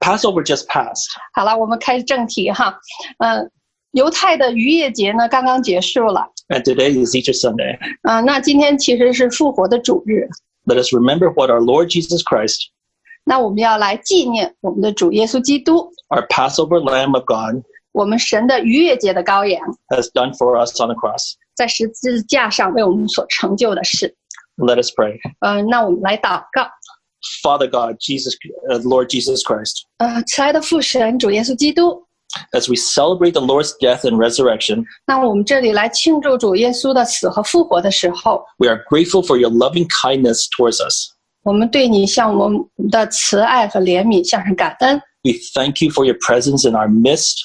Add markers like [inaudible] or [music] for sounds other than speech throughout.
Passover just passed. 好了，我们开始正题哈。嗯、犹太的逾越节呢刚刚结束了， And today is Easter Sunday. 嗯、那今天其实是复活的主日， Let us remember what our Lord Jesus Christ, 那我们要来纪念我们的主耶稣基督， our Passover Lamb of God, 我们神的逾越节的羔羊， has done for us on the cross. 在十字架上为我们所成就的事。 Let us pray. 嗯、那我们来祷告。 Father God, Jesus, uh, Lord Jesus Christ, 呃，慈爱的父神主耶稣基督， as we celebrate the Lord's death and resurrection, 那我们这里来庆祝主耶稣的死和复活的时候， we are grateful for your loving kindness towards us. 我们对你向我们的慈爱和怜悯向上感恩。 We thank you for your presence in our midst.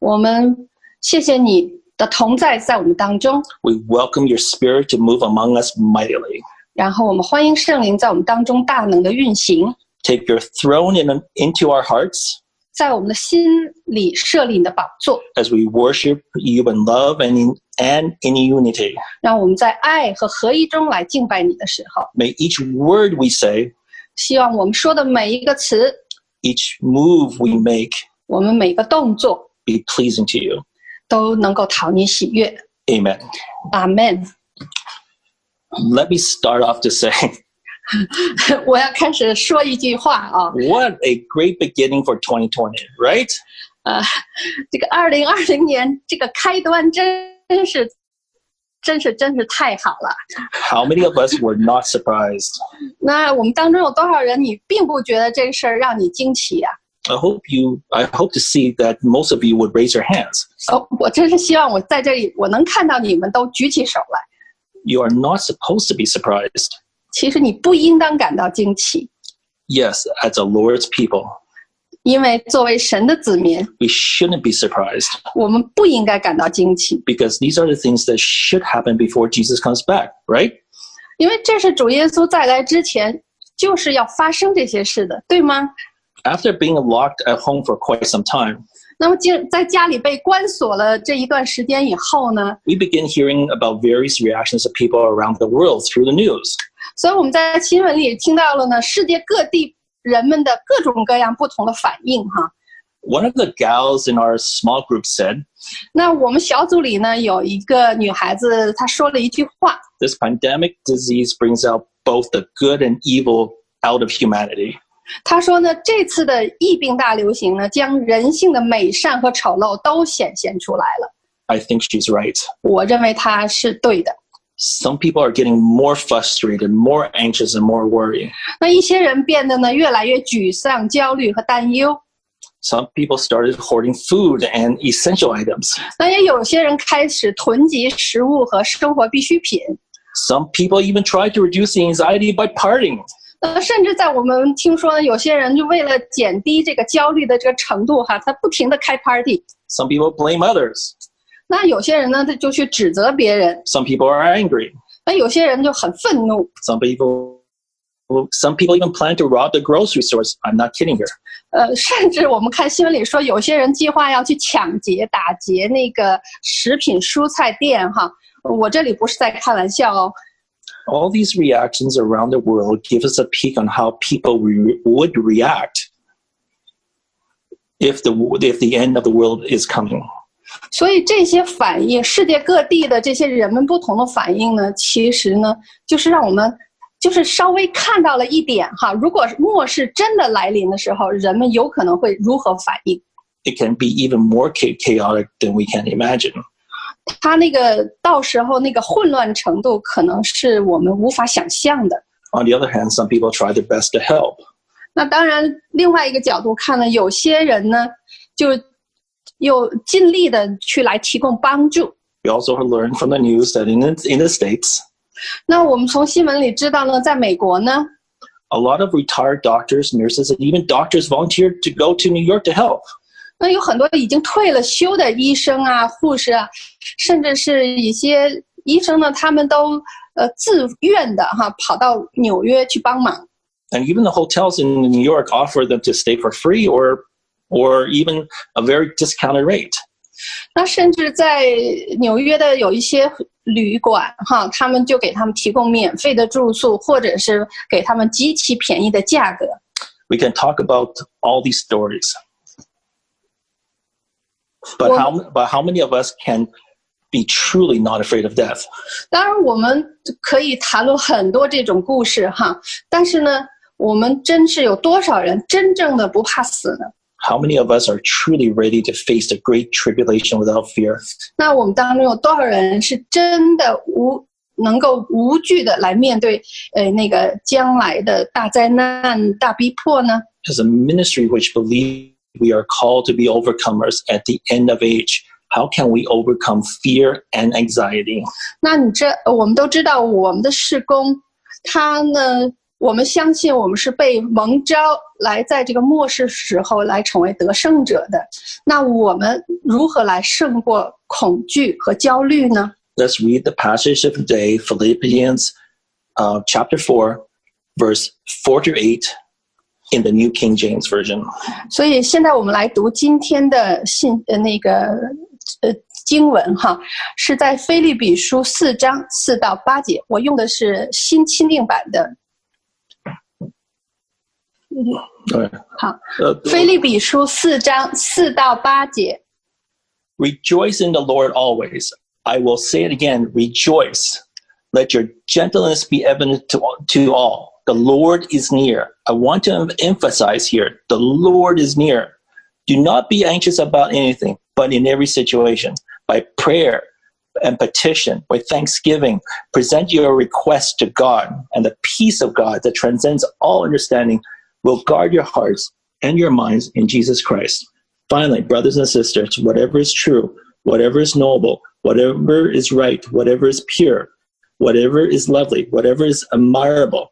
我们谢谢你的同在在我们当中， We welcome your spirit to move among us mightily. 然后我们欢迎圣灵在我们当中大能的运行， Take your throne in, into our hearts 在我们的心里设立你的宝座， as we worship you in love and in, and in unity. 让我们在爱和合一中来敬拜你的时候， May each word we say, 希望我们说的每一个词， each move we make 我们每个动作 be pleasing to you. 都能够讨你喜悦。 Amen. 阿门。 Let me start off to say, [laughs] [laughs] 我要开始说一句话啊， what a great beginning for 2020, right? 呃，这个二零二零年这个开端真真是，真是真是太好了。 How many of us were not surprised? 那我们当中有多少人你并不觉得这个事儿让你惊奇呀、 I hope you, I hope to see that most of you would raise your hands. 哦，我真是希望我在这里我能看到你们都举起手来。 You are not supposed to be surprised. 其实你不应当感到惊奇， Yes, as the Lord's people, 因为作为神的子民， we shouldn't be surprised 我们不应该感到惊奇， because these are the things that should happen before Jesus comes back, right? 因为这是主耶稣再来之前就是要发生这些事的，对吗？ After being locked at home for quite some time, 那么就在家里被关锁了这一段时间以后呢， we begin hearing about various reactions of people around the world through the news. 所以我们在新闻里听到了呢，世界各地人们的各种各样不同的反应哈。 One of the gals in our small group said, 那我们小组里呢有一个女孩子，她说了一句话， This pandemic disease brings out both the good and evil out of humanity. 她说呢，这次的疫病大流行呢，将人性的美善和丑陋都显现出来了。 I think she's right. 我认为她是对的。 Some people are getting more frustrated, more anxious, and more worried. 那一些人变得呢越来越沮丧、焦虑和担忧。 Some people started hoarding food and essential items. 那也有些人开始囤积食物和生活必需品。 Some people even tried to reduce the anxiety by partying. 呃，甚至在我们听说呢，有些人就为了减低这个焦虑的这个程度哈，他不停的开 party。Some people blame others. 那有些人呢，他就去指责别人；Some people are angry. 那有些人就很愤怒。Some people some people even plan to rob the grocery stores. I'm not kidding here. 呃，甚至我们看新闻里说，有些人计划要去抢劫、打劫那个食品蔬菜店哈。我这里不是在开玩笑哦。All these reactions around the world give us a peek on how people re- would react if the if the end of the world is coming. 所以这些反应，世界各地的这些人们不同的反应呢，其实呢，就是让我们就是稍微看到了一点哈。如果末世真的来临的时候，人们有可能会如何反应？ It can be even more cha- chaotic than we can imagine. 他那个到时候那个混乱程度，可能是我们无法想象的。 On the other hand, some people try their best to help. 那当然，另外一个角度看呢，有些人呢，就又尽力的去来提供帮助。 We also learned from the news that in the, in the states, 那我们从新闻里知道呢，在美国呢， a lot of retired doctors, nurses, and even doctors volunteered to go to New York to help. 那有很多已经退了休的医生啊、护士啊，甚至是一些医生呢，他们都呃自愿的哈跑到纽约去帮忙。And even the hotels in New York offer them to stay for free or or even a very discounted rate. 那甚至在纽约的有一些旅馆哈，他们就给他们提供免费的住宿，或者是给他们极其便宜的价格。We can talk about all these stories. But Well- how but how many of us can be truly not afraid of death? 当然，我们可以谈论很多这种故事哈，但是呢，我们真是有多少人真正的不怕死呢？ How many of us are truly ready to face the great tribulation without fear? 那我们当中有多少人是真的无能够无惧的来面对呃那个将来的大灾难、大逼迫呢？ As a ministry which believe we are called to be overcomers at the end of age, how can we overcome fear and anxiety? 那你这我们都知道，我们的事工，它呢，我们相信我们是被蒙召来在这个末世时候来成为得胜者的。那我们如何来胜过恐惧和焦虑呢？ Let's read the passage of the day, Philippians uh, chapter 4, verse 4 to 8 in the New King James Version. 所以现在我们来读今天的信呃那个呃经文哈，是在菲利比书四章四到八节，我用的是新钦定版的。 Okay. 好， Uh, 菲利比书四章四到八节。 Rejoice in the Lord always. I will say it again, rejoice. Let your gentleness be evident to, to all. The Lord is near. I want to emphasize here the Lord is near. Do not be anxious about anything, but in every situation, by prayer and petition, by thanksgiving, present your requests to God, and the peace of God that transcends all understanding will guard your hearts and your minds in Jesus Christ. Finally, brothers and sisters, whatever is true, whatever is noble, whatever is right, whatever is pure, whatever is lovely, whatever is admirable,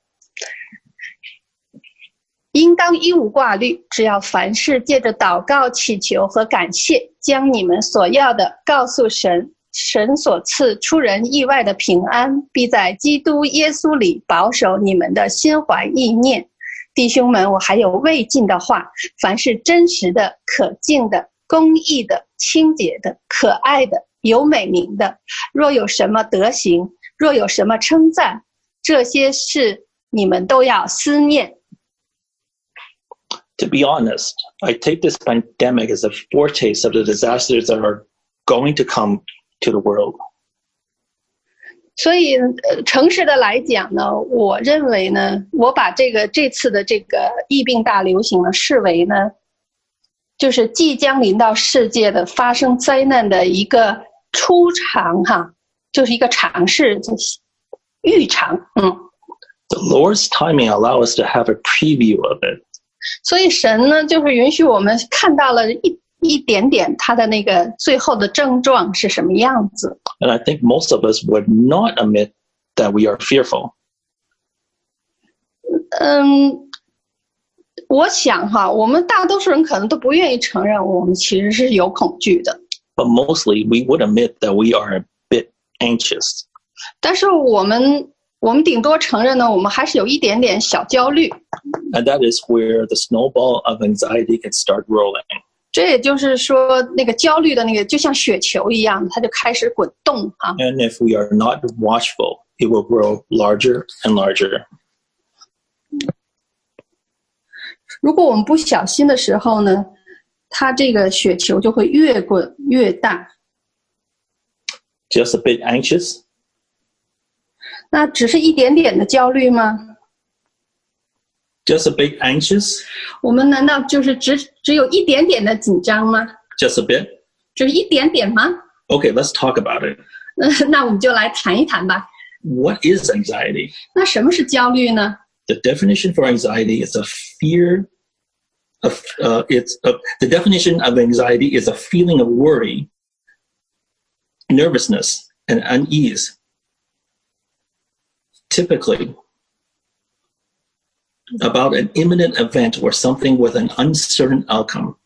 应当一无挂虑，只要凡事借着祷告、祈求和感谢，将你们所要的告诉神。神所赐出人意外的平安，必在基督耶稣里保守你们的心怀意念。弟兄们，我还有未尽的话：凡是真实的、可敬的、公义的、清洁的、可爱的、有美名的，若有什么德行，若有什么称赞，这些事你们都要思念。To be honest, I take this pandemic as a foretaste of the disasters that are going to come to the world. 所以，呃，诚实的来讲呢，我认为呢，我把这个这次的这个疫病大流行呢，视为呢，就是即将临到世界的发生灾难的一个初尝哈，就是一个尝试，就是预尝，嗯。 The Lord's timing allow us to have a preview of it. 所以神呢，就是允许我们看到了一一点点他的那个最后的症状是什么样子。 And I think most of us would not admit that we are fearful. 嗯，我想哈，我们大多数人可能都不愿意承认我们其实是有恐惧的， But mostly we would admit that we are a bit anxious. 但是我们 我们顶多承认呢，我们还是有一点点小焦虑。And that is where the snowball of anxiety can start rolling. 这也就是说，那个焦虑的那个就像雪球一样，它就开始滚动啊。And if we are not watchful, it will grow larger and larger. 如果我们不小心的时候呢，它这个雪球就会越滚越大。Just a bit anxious? 那只是一点点的焦虑吗？ Just a bit anxious? 我们难道就是只只有一点点的紧张吗？ Just a bit? 只是一点点吗？ Okay, let's talk about it. 嗯，那我们就来谈一谈吧。 What [laughs] is anxiety? 那什么是焦虑呢？ The definition for anxiety is a fear of uh, it's a, the definition of anxiety is a feeling of worry, nervousness, and unease. Typically, about an imminent event or something with an uncertain outcome.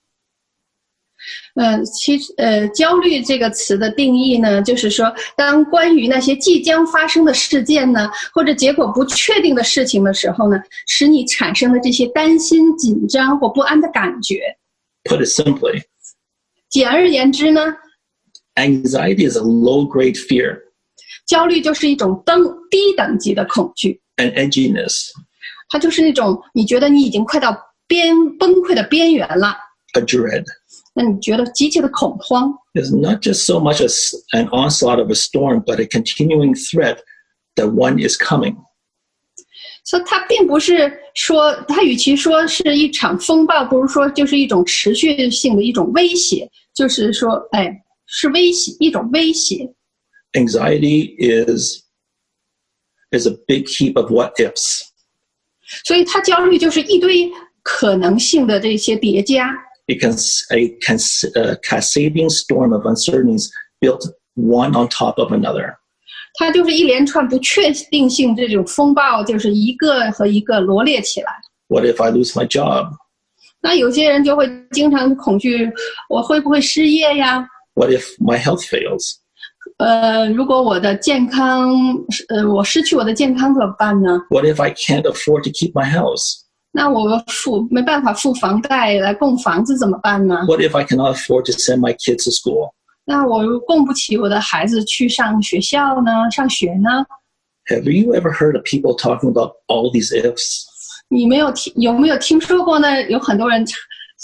嗯，其实呃，焦虑这个词的定义呢，就是说，当关于那些即将发生的事件呢，或者结果不确定的事情的时候呢，使你产生了这些担心、紧张或不安的感觉。 Put it simply, 简而言之呢， anxiety is a low grade fear, 焦虑就是一种等低等级的恐惧，an edginess, 它就是那种你觉得你已经快到边崩溃的边缘了，a dread. 那你觉得极其的恐慌。is not just so much as an onslaught of a storm, but a continuing threat that one is coming. 所以它并不是说，它与其说是一场风暴，不如说就是一种持续性的一种威胁，就是说，哎，是威胁，一种威胁。Anxiety is is a big heap of what ifs. 所以它焦虑就是一堆可能性的这些叠加， It can a cas- a cascading storm of uncertainties built one on top of another. 它就是一连串不确定性这种风暴，就是一个和一个罗列起来。 What if I lose my job? 那有些人就会经常恐惧，我会不会失业呀？ What if my health fails? 呃，如果我的健康，呃，我失去我的健康怎么办呢？ What if I can't afford to keep my house? 那我付没办法付房贷来供房子怎么办呢？ What if I cannot afford to send my kids to school? 那我又供不起我的孩子去上学校呢？上学呢？ Have you ever heard of people talking about all these ifs? 你没有听有没有听说过呢？有很多人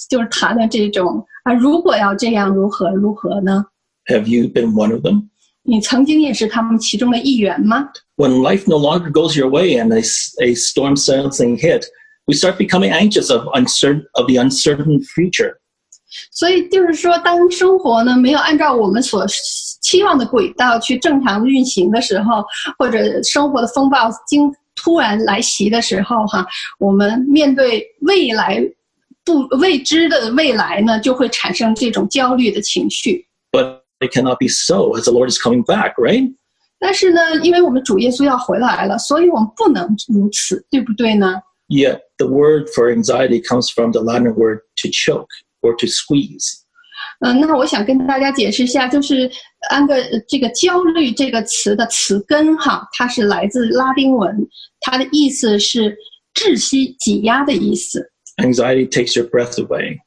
就是谈论这种啊，如果要这样，如何如何呢？ Have you been one of them? 你曾经也是他们其中的一员吗？when life no longer goes your way and a, a storm something hit, we start becoming anxious of uncertain of the uncertain future. 所以就是说，当生活呢没有按照我们所期望的轨道去正常运行的时候，或者生活的风暴经突然来袭的时候，哈，我们面对未来不未知的未来呢，就会产生这种焦虑的情绪。But it cannot be so as the Lord is coming back, right? 但是呢，因为我们主耶稣要回来了，所以我们不能如此，对不对呢？ Yet the word for anxiety comes from the Latin word to choke or to squeeze. 嗯，那我想跟大家解释一下，就是按个呃这个“焦虑”这个词的词根哈，它是来自拉丁文，它的意思是窒息、挤压的意思。 Anxiety takes your breath away.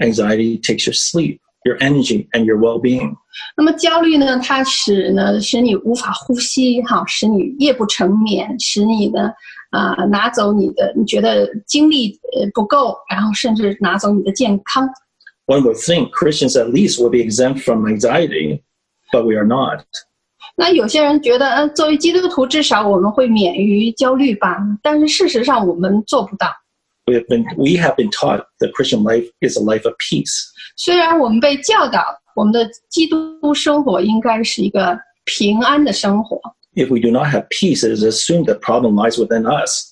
Anxiety takes your sleep, your energy, and your well-being. 那么焦虑呢，它使呢使你无法呼吸哈，使你夜不成眠，使你呢啊、拿走你的你觉得精力呃不够，然后甚至拿走你的健康。 One would think Christians at least will be exempt from anxiety, but we are not. 那有些人觉得，呃，作为基督徒，至少我们会免于焦虑吧？但是事实上，我们做不到。 We have been we have been taught that Christian life is a life of peace. 虽然我们被教导，我们的基督生活应该是一个平安的生活。If we do not have peace, it is assumed that problem lies within us.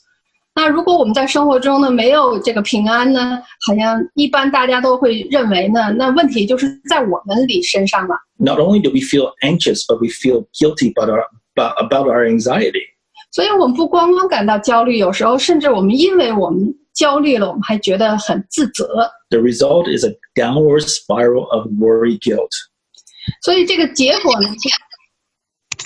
那如果我们在生活中呢没有这个平安呢，好像一般大家都会认为呢，那问题就是在我们里身上了。Not only do we feel anxious, but we feel guilty about our about, about our anxiety. 所以我们不光光感到焦虑，有时候甚至我们因为我们焦虑了，我们还觉得很自责。 The result is a downward spiral of worry guilt. 所以这个结果呢，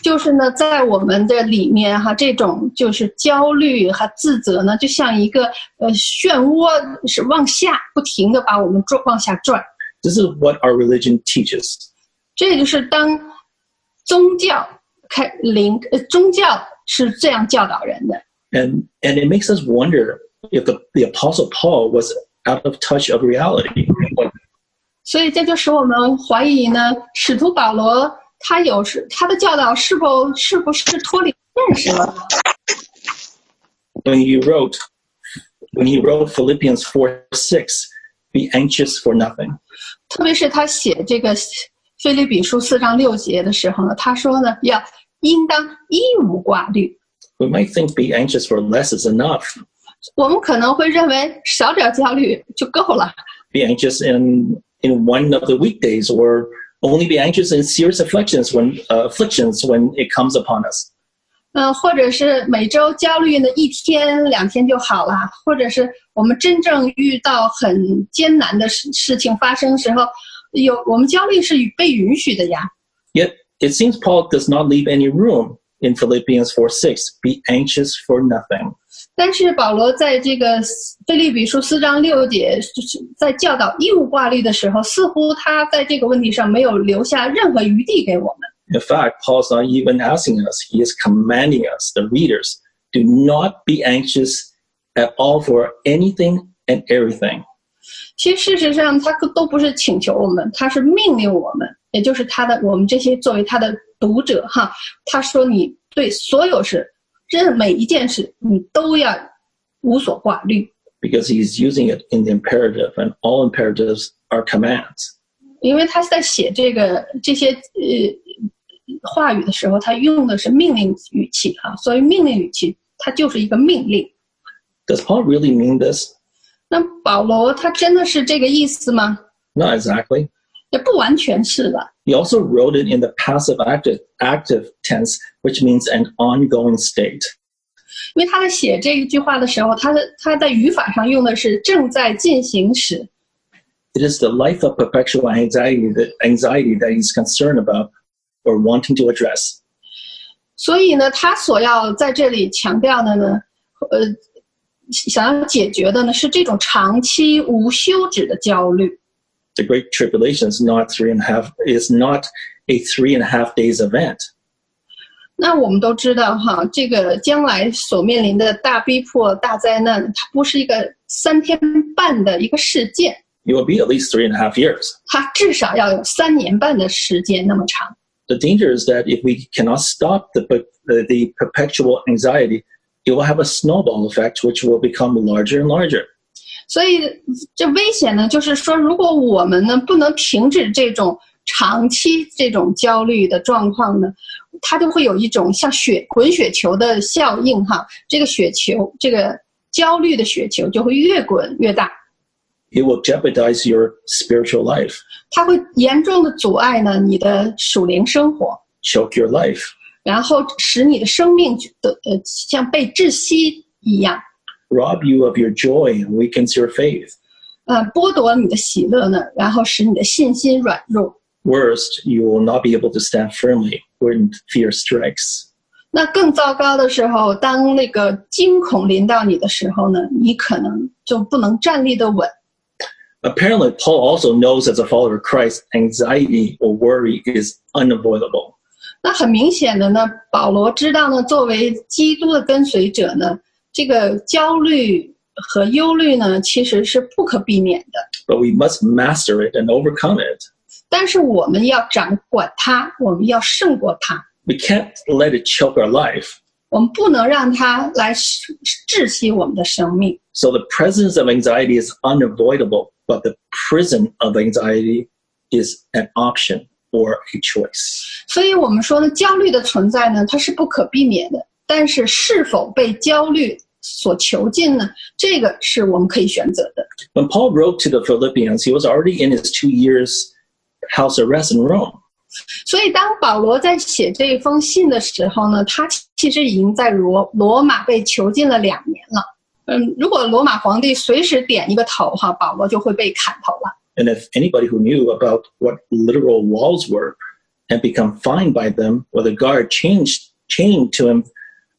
就是呢，在我们的里面哈，这种就是焦虑和自责呢，就像一个呃漩涡，是往下不停的把我们转往下转。 This is what our religion teaches. 这就是当宗教开灵呃宗教是这样教导人的。 And and it makes us wonder if the, the apostle Paul was out of touch of reality. 所以这就使我们怀疑呢，使徒保罗他有时他的教导是否是不是脱离现实了？ When he wrote when he wrote Philippians 4 6, be anxious for nothing. 特别是他写这个 菲利比书四章六节的时候呢，他说呢，要应当一无挂虑。 We might think be anxious for less is enough. 我们可能会认为少点焦虑就够了， Be anxious in in one of the weekdays, or only be anxious in serious afflictions when uh, afflictions when it comes upon us. 嗯、或者是每周焦虑呢一天两天就好了，或者是我们真正遇到很艰难的事事情发生时候，有我们焦虑是被允许的呀。 Yet it seems Paul does not leave any room in Philippians 4 6. Be anxious for nothing. 但是保罗在这个菲利比书四章六节，就是在教导义务挂虑的时候，似乎他在这个问题上没有留下任何余地给我们。In fact, Paul's not even asking us, he is commanding us, the readers, do not be anxious at all for anything and everything. 其实事实上，他都不是请求我们，他是命令我们，也就是他的我们这些作为他的读者哈，他说你对所有事，这每一件事你都要无所挂虑， because he's using it in the imperative, and all imperatives are commands. 因为他在写这个这些呃话语的时候，他用的是命令语气哈，所以命令语气它就是一个命令。 Does Paul really mean this? 那保罗他真的是这个意思吗？ Not exactly. 也不完全是吧。 He also wrote it in the passive active, active tense, which means an ongoing state. 因为他在写这一句话的时候，他的他在语法上用的是正在进行时， It is the life of perpetual anxiety that, anxiety that he's concerned about or wanting to address. 所以呢，他所要在这里强调的呢，呃，想要解决的呢是这种长期无休止的焦虑。 The Great Tribulation is not three and a half is not a three and a half days event. 那我们都知道哈，这个将来所面临的大逼迫、大灾难，它不是一个三天半的一个事件， It will be at least three and a half years. 它至少要有三年半的时间那么长。 The danger is that if we cannot stop the, the, the perpetual anxiety, it will have a snowball effect, which will become larger and larger. 所以这危险呢，就是说，如果我们呢不能停止这种长期这种焦虑的状况呢，它就会有一种像雪滚雪球的效应哈。这个雪球，这个焦虑的雪球就会越滚越大，It will jeopardize your spiritual life, 它会严重的阻碍呢你的属灵生活，choke your life, 然后使你的生命的呃像被窒息一样，rob you of your joy, and weakens your faith. 呃，剥夺你的喜乐呢，然后使你的信心软弱。 Worst, you will not be able to stand firmly when fear strikes. 那更糟糕的时候，当那个惊恐临到你的时候呢，你可能就不能站立的稳。 Apparently, Paul also knows as a follower of Christ, anxiety or worry is unavoidable. 那很明显的呢，保罗知道呢，作为基督的跟随者呢， 这个焦虑和忧虑呢，其实是不可避免的。 But we must master it and overcome it. 但是我们要掌管它，我们要胜过它， We can't let it choke our life. 我们不能让它来窒息我们的生命。 So the presence of anxiety is unavoidable, but the prison of anxiety is an option or a choice. 所以我们说呢，焦虑的存在呢，它是不可避免的。但是是否被焦虑 所囚禁呢？这个是我们可以选择的。 When Paul wrote to the Philippians, he was already in his two years house arrest in Rome. 所以当保罗在写这封信的时候呢，他其实已经在罗罗马被囚禁了两年了。嗯，如果罗马皇帝随时点一个头哈，保罗就会被砍头了。 And if anybody who knew about what literal walls were and become fined by them, or the guard changed chained to him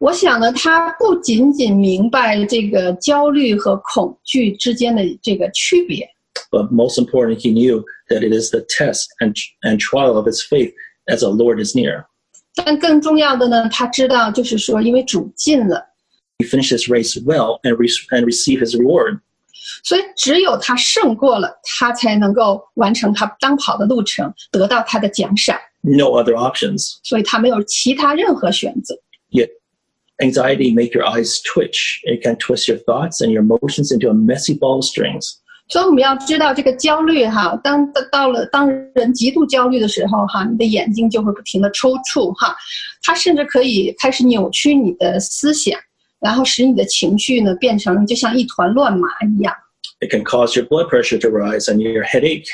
我想呢，他不仅仅明白这个焦虑和恐惧之间的这个区别， but most important, he knew that it is the test and, and trial of his faith as the Lord is near. 但更重要的呢，他知道就是说，因为主进了， he finished his race well and, re- and receive his reward. 所以只有他胜过了，他才能够完成他当跑的路程，得到他的奖赏。 No other options. 所以他没有其他任何选择。 Yet anxiety make your eyes twitch. It can twist your thoughts and your emotions into a messy ball of strings. 所以我们要知道这个焦虑哈，当到了当人极度焦虑的时候哈，你的眼睛就会不停的抽搐哈，它甚至可以开始扭曲你的思想，然后使你的情绪呢变成就像一团乱麻一样 It can cause your blood pressure to rise and your headache.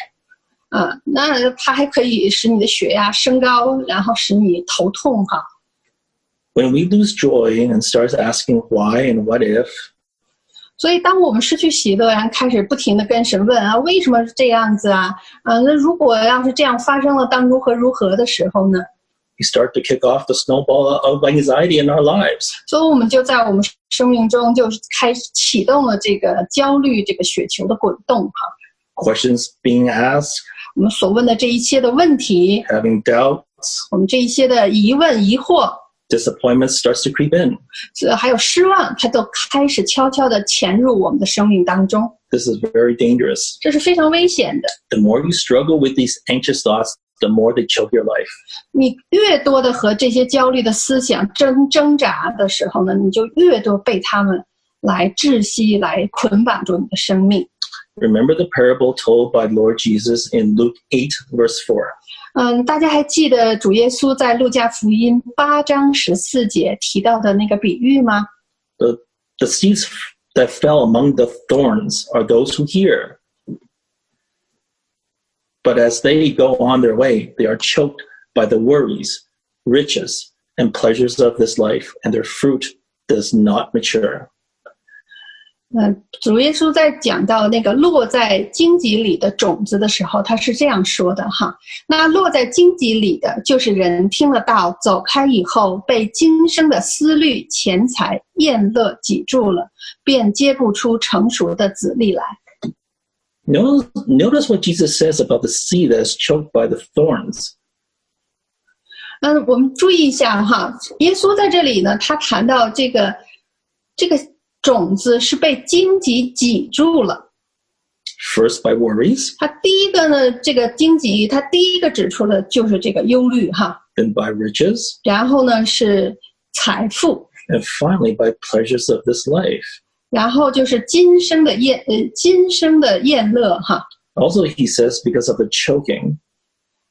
啊。那它还可以使你的血压升高，然后使你头痛哈。 When we lose joy and start asking why and what if, 所以，当我们失去喜乐，然后开始不停的跟神问啊，为什么是这样子啊？啊，那如果要是这样发生了，当如何如何的时候呢？ we start to kick off the snowball of anxiety in our lives. 所以，我们就在我们生命中就开始启动了这个焦虑这个雪球的滚动哈。 Questions being asked, 我们所问的这一切的问题， having doubts, 我们这一些的疑问、疑惑， disappointment starts to creep in. 这还有失望，它都开始悄悄地潜入我们的生命当中， This is very dangerous. 这是非常危险的。 The more you struggle with these anxious thoughts, the more they choke your life. 你越多的和这些焦虑的思想挣挣扎的时候呢，你就越多被他们来窒息、来捆绑住你的生命。 Remember the parable told by Lord Jesus in Luke 8, verse 4. 嗯，大家还记得主耶稣在路加福音八章十四节提到的那个比喻吗？ The, the seeds that fell among the thorns are those who hear. But as they go on their way, they are choked by the worries, riches, and pleasures of this life, and their fruit does not mature. 嗯，主耶稣在讲到那个落在荆棘里的种子的时候，他是这样说的哈。那落在荆棘里的，就是人听了道，走开以后，被今生的思虑、钱财、厌乐挤住了，便结不出成熟的子粒来。Notice, notice what Jesus says about the seed that is choked by the thorns. 嗯，我们注意一下哈，耶稣在这里呢，他谈到这个这个种子是被荆棘挤住了。 First, by worries, 他第一个呢，这个荆棘，他第一个指出的就是这个忧虑哈， then by riches, 然后呢是财富， and finally by pleasures of this life. 然后就是今生的厌呃今生的厌乐哈， Also, he says, because of the choking,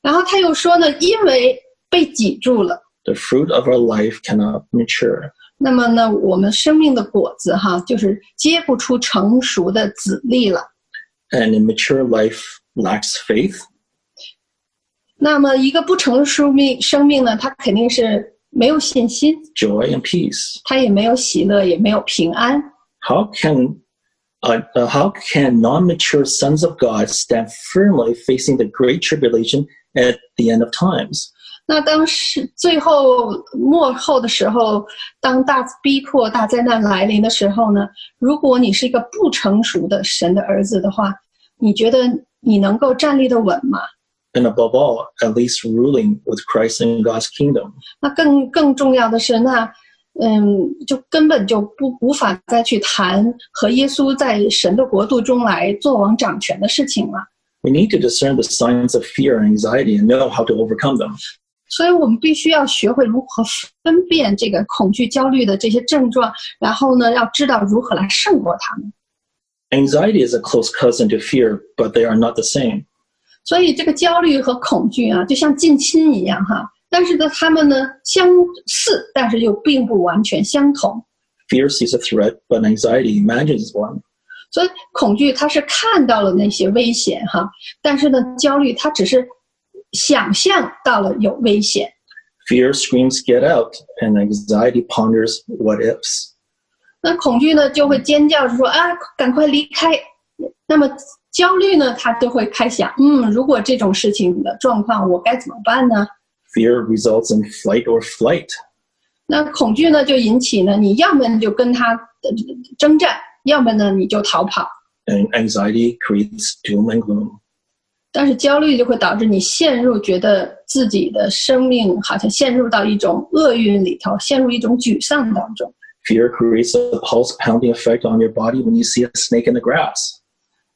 然后他又说呢，因为被挤住了， the fruit of our life cannot mature. 那么呢，我们生命的果子哈，就是结不出成熟的籽粒了。 And in mature life lacks faith, 那么一个不成熟命生命呢，它肯定是没有信心， joy, and peace. 它也没有喜乐，也没有平安。 How can uh, uh, how can non-mature sons of God stand firmly facing the great tribulation at the end of times? 那当时最后末后的时候，当大逼迫、大灾难来临的时候呢，如果你是一个不成熟的神的儿子的话，你觉得你能够站立的稳吗？ And above all, at least ruling with Christ in God's kingdom. 那更更重要的是，那嗯，就根本就不无法再去谈和耶稣在神的国度中来做王掌权的事情了。 We need to discern the signs of fear and anxiety and know how to overcome them. 所以我们必须要学会如何分辨这个恐惧、焦虑的这些症状，然后呢，要知道如何来胜过它们。 Anxiety is a close cousin to fear, but they are not the same. 所以这个焦虑和恐惧啊，就像近亲一样哈。但是呢，他们呢相似，但是又并不完全相同。 Fear sees a threat, but anxiety imagines one. 所以恐惧它是看到了那些危险哈，但是呢，焦虑它只是 想象到了有危险。 Fear screams, get out, and anxiety ponders what ifs. 那恐惧呢就会尖叫着说啊，赶快离开。那么焦虑呢，他就会开想，嗯，如果这种事情的状况，我该怎么办呢？ Fear results in flight or flight. 那恐惧呢，就引起呢，你要么你就跟他呃征战，要么呢你就逃跑。 And anxiety creates doom and gloom. 但是焦虑就会导致你陷入觉得自己的生命好像陷入到一种厄运里头，陷入一种沮丧当中。Fear creates a pulse pounding effect on your body when you see a snake in the grass.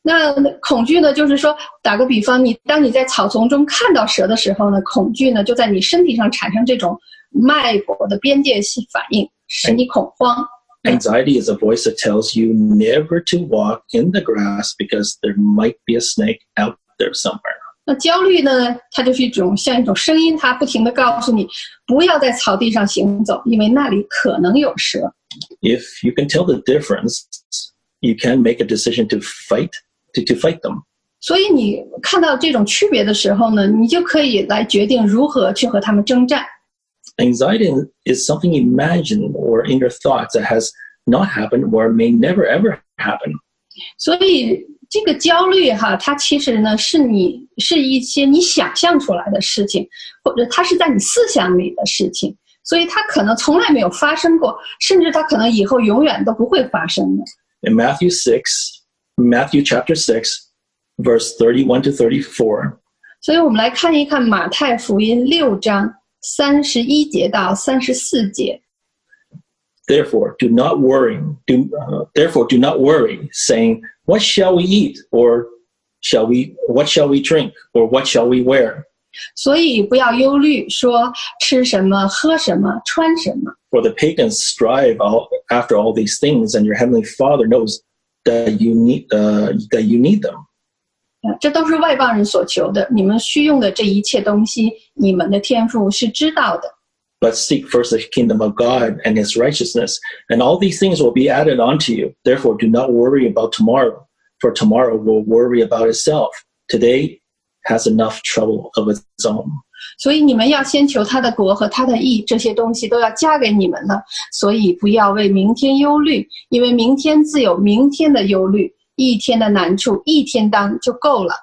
那恐惧呢，就是说，打个比方，你当你在草丛中看到蛇的时候呢，恐惧呢就在你身体上产生这种脉搏的边界性反应，使你恐慌。Anxiety is a voice that tells you never to walk in the grass because there might be a snake out there somewhere. 那焦虑呢，它就是一种像一种声音，它不停的告诉你不要在草地上行走，因为那里可能有蛇。 If you can tell the difference, you can make a decision to fight to, to fight them. 所以你看到这种区别的时候呢，你就可以来决定如何去和他们征战。 Anxiety is something you imagine or in your thoughts that has not happened or may never ever happen. 所以 这个焦虑哈，它其实呢是你是一些你想象出来的事情，或者它是在你思想里的事情，所以它可能从来没有发生过，甚至它可能以后永远都不会发生的。In Matthew six, Matthew chapter six, verse thirty one to thirty four. 所以我们来看一看马太福音六章三十一节到三十四节。Therefore, do not worry. Do, uh, therefore, do not worry, saying, "What shall we eat, or shall we? What shall we drink, or what shall we wear?" 所以不要忧虑，说吃什么、喝什么、穿什么。 For the pagans strive all, after all these things, and your heavenly Father knows that you need uh, that you need them. 啊，这都是外邦人所求的。你们需用的这一切东西，你们的天父是知道的。 But seek first the kingdom of God and His righteousness, and all these things will be added unto you. Therefore, do not worry about tomorrow, for tomorrow will worry about itself. Today has enough trouble of its own. 所以你们要先求他的国和他的义，这些东西都要加给你们了。所以不要为明天忧虑，因为明天自有明天的忧虑，一天的难处一天当就够了。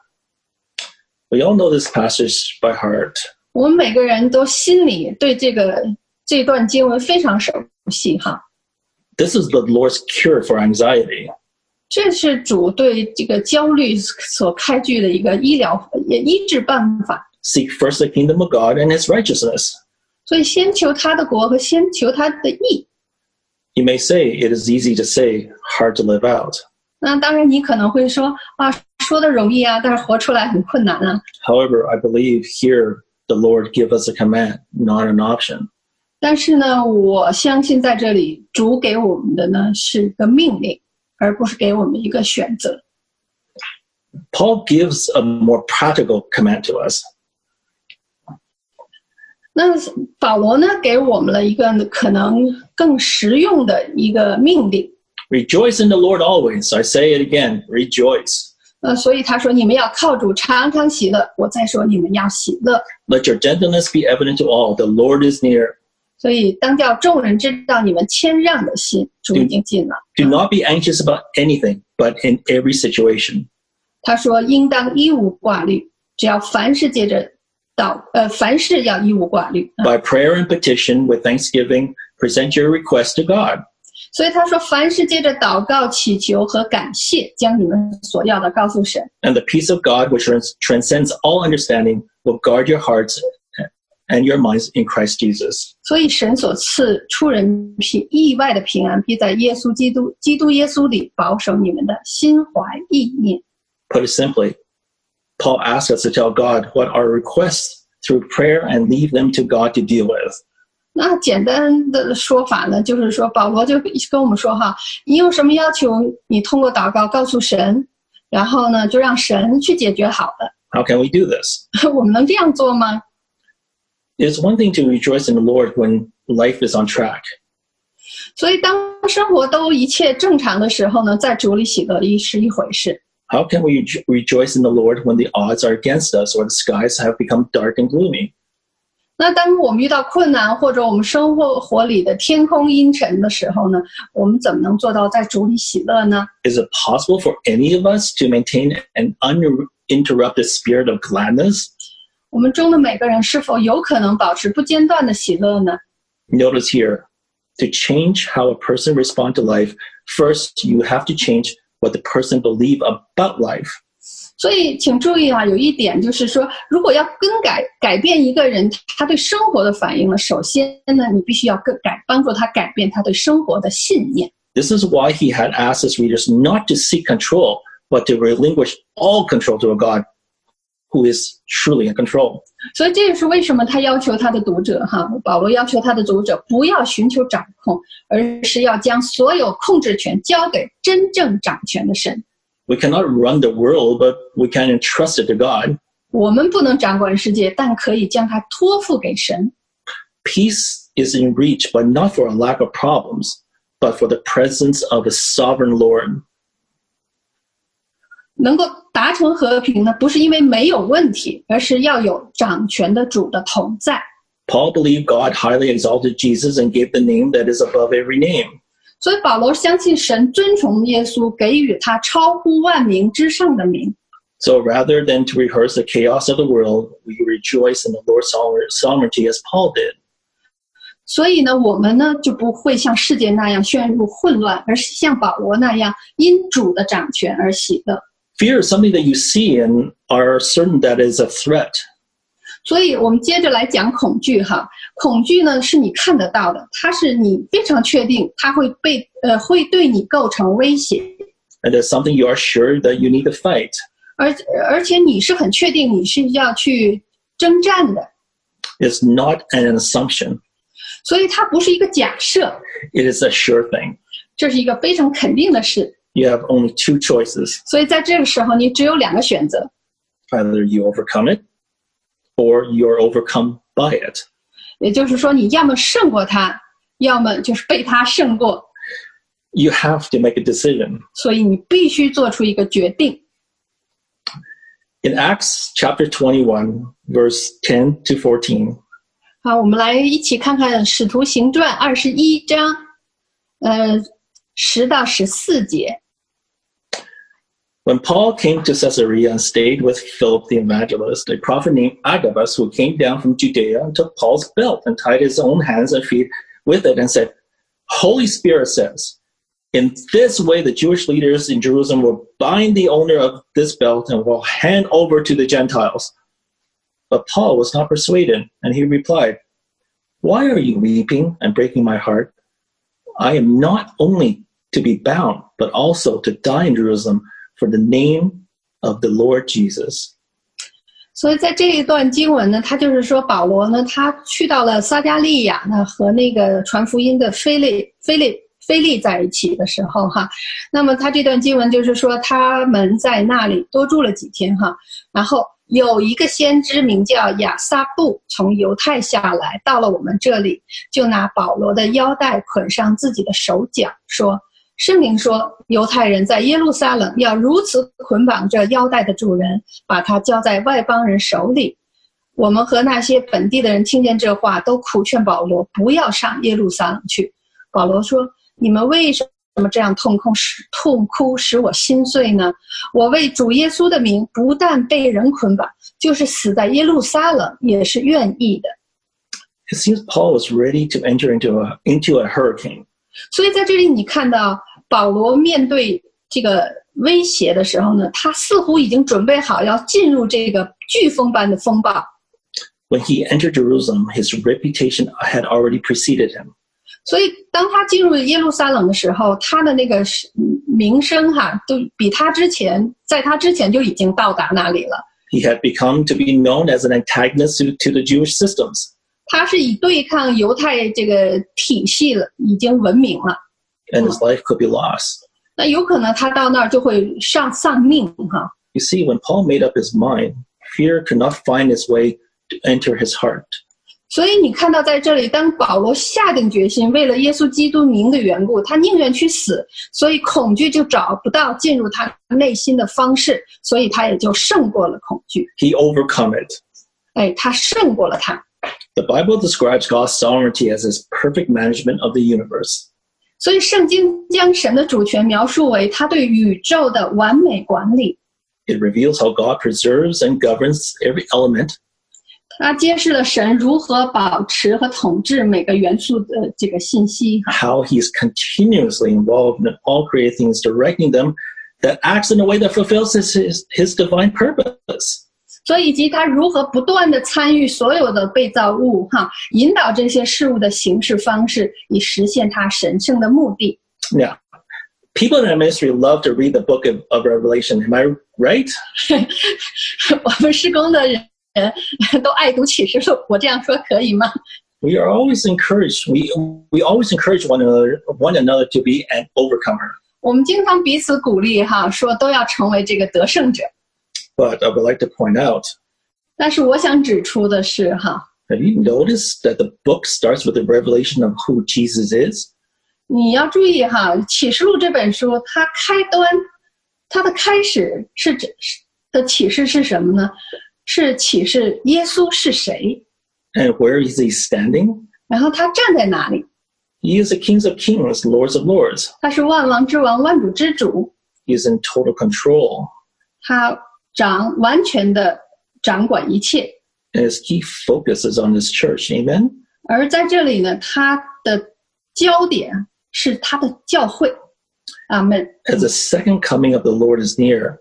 We all know this passage by heart. 我们每个人都心里对这个这段经文非常熟悉哈。 This is the Lord's cure for anxiety. 这是主对这个焦虑所开具的一个医疗也医治办法。 Seek first the kingdom of God and His righteousness. 所以先求他的国和先求他的义。 You may say it is easy to say, hard to live out. 那当然，你可能会说啊，说的容易啊，但是活出来很困难啊。 However, I believe here the Lord give us a command, not an option. 但是呢，我相信在这里主给我们的呢是一个命令，而不是给我们一个选择。 Paul gives a more practical command to us. 那保罗呢，给我们了一个可能更实用的一个命令。 Rejoice in the Lord always. I say it again, rejoice. 呃，所以他说你们要靠主常常喜乐。我再说你们要喜乐。 Let your gentleness be evident to all. The Lord is near. 所以当叫众人知道你们谦让的心，主已经近了。 Do not be anxious about anything, but in every situation, 他说应当一无挂虑，只要凡事借着祷，呃，凡事要一无挂虑。啊 by prayer and petition with thanksgiving, present your request to God. 所以他说，凡事借着祷告、祈求和感谢，将你们所要的告诉神。 And the peace of God, which trans- transcends all understanding, will guard your hearts and your minds in Christ Jesus. 所以神所赐出人平意外的平安，必在耶稣基督、基督耶稣里保守你们的心怀意念。 Put it simply, Paul asks us to tell God what our requests through prayer and leave them to God to deal with. 那简单的说法呢，就是说保罗就跟我们说哈，你有什么要求，你通过祷告告诉神，然后呢，就让神去解决好的。 How can we do this? [laughs] 我们能这样做吗？ It's one thing to rejoice in the Lord when life is on track. 所以当生活都一切正常的时候呢，在主里喜乐一是一回事。 How can we rejo- rejoice in the Lord when the odds are against us or the skies have become dark and gloomy? 那当我们遇到困难或者我们生活活里的天空阴沉的时候呢，我们怎么能做到在主里喜乐呢？ Is it possible for any of us to maintain an uninterrupted spirit of gladness? 我们中的每个人是否有可能保持不间断的喜乐呢？ Notice here, to change how a person responds to life, first you have to change what the person believe about life. 所以，请注意啊，有一点就是说，如果要更改改变一个人他对生活的反应呢，首先呢，你必须要更改帮助他改变他对生活的信念。This is why he had asked his readers not to seek control, but to relinquish all control to a God who is truly in control. 所以这也是为什么他要求他的读者哈，保罗要求他的读者不要寻求掌控，而是要将所有控制权交给真正掌权的神。We cannot run the world, but we can entrust it to God. 我们不能掌管世界，但可以将它托付给神。 Peace is in reach, but not for a lack of problems, but for the presence of a sovereign Lord. 能够达成和平呢，不是因为没有问题，而是要有掌权的主的同在。 Paul believed God highly exalted Jesus and gave the name that is above every name. 所以保罗相信神尊崇耶稣，给予他超乎万名之上的名。 So rather than to rehearse the chaos of the world, we rejoice in the Lord's sover- sovereignty as Paul did. 所以呢，我们呢就不会像世界那样陷入混乱，而是像保罗那样因主的掌权而喜乐。 Fear is something that you see and are certain that is a threat. 所以我们接着来讲恐惧哈，恐惧呢是你看得到的，它是你非常确定它会被呃会对你构成威胁， And there's something you are sure that you need to fight. 而而且你是很确定你是要去征战的， It's not an assumption. 所以它不是一个假设， It is a sure thing. 这是一个非常肯定的事。 You have only two choices. 所以在这个时候，你只有两个选择， Either you overcome it or you're overcome by it. 也就是说，你要么胜过它，要么就是被它胜过。 You have to make a decision. 所以你必须做出一个决定。 In Acts chapter 21, verse 10 to 14, 好，我们来一起看看《使徒行传》二十一章，呃，十到十四节。 When Paul came to Caesarea and stayed with Philip the evangelist, a prophet named Agabus, who came down from Judea, and took Paul's belt and tied his own hands and feet with it and said, Holy Spirit says, in this way the Jewish leaders in Jerusalem will bind the owner of this belt and will hand over to the Gentiles. But Paul was not persuaded, and he replied, Why are you weeping and breaking my heart? I am not only to be bound, but also to die in Jerusalem for the name of the Lord Jesus. 所以在这一段经文呢，他就是说保罗呢，他去到了撒加利亚呢，和那个传福音的菲利菲利菲利在一起的时候哈，那么他这段经文就是说他们在那里多住了几天哈，然后有一个先知名叫亚撒布从犹太下来，到了我们这里，就拿保罗的腰带捆上自己的手脚，说。 圣灵说，犹太人在耶路撒冷要如此捆绑这腰带的主人，把他交在外邦人手里。我们和那些本地的人听见这话，都苦劝保罗不要上耶路撒冷去。保罗说：“你们为什么这样痛哭使痛哭使我心碎呢？我为主耶稣的名，不但被人捆绑，就是死在耶路撒冷也是愿意的。” It seems Paul was ready to enter into a, into a hurricane. 所以在这里，你看到保罗面对这个威胁的时候呢，他似乎已经准备好要进入这个飓风般的风暴。 When he entered Jerusalem, his reputation had already preceded him. 所以，当他进入耶路撒冷的时候，他的那个是名声哈，都比他之前在他之前就已经到达那里了。 He had become to be known as an antagonist to, to the Jewish systems. 他是以对抗犹太这个体系了，已经闻名了。and his life could be lost. 那有可能他到那儿就会上丧命哈。You see, when Paul made up his mind, fear could not find its way to enter his heart. 所以你看到在这里，当保罗下定决心，为了耶稣基督名的缘故，他宁愿去死，所以恐惧就找不到进入他内心的方式，所以他也就胜过了恐惧。He overcome it. 哎，他胜过了他。The Bible describes God's sovereignty as his perfect management of the universe. 所以圣经将神的主权描述为他对宇宙的完美管理。 It reveals how God preserves and governs every element, 它揭示了神如何保持和统治每个元素的这个信息。 how he is continuously involved in all created things, directing them that acts in a way that fulfills his, his, his divine purpose. 所以以及他如何不断的参与所有的被造物，哈，引导这些事物的形式方式，以实现他神圣的目的。Yeah. people in our ministry love to read the book of, of Revelation. Am I right? 我们施工的人都爱读启示录，我这样说可以吗？We are always encouraged. We we always encourage one another one another to be an overcomer. 我们经常彼此鼓励，哈，说都要成为这个得胜者。But I would like to point out 但是我想指出的是，哈， Have you noticed that the book starts with the revelation of who Jesus is? 你要注意哈，《启示录》这本书，它开端，它的开始是指的启示是什么呢？是启示耶稣是谁， And where is he standing? 然后他站在哪里？ He is the King of Kings, Lords of Lords. 他是万王之王、万主之主， He is in total control. 他 掌完全的掌管一切。 And his key focus is on his church. Amen? 而在这里呢，他的焦点是他的教会。阿门。 As the second coming of the Lord is near,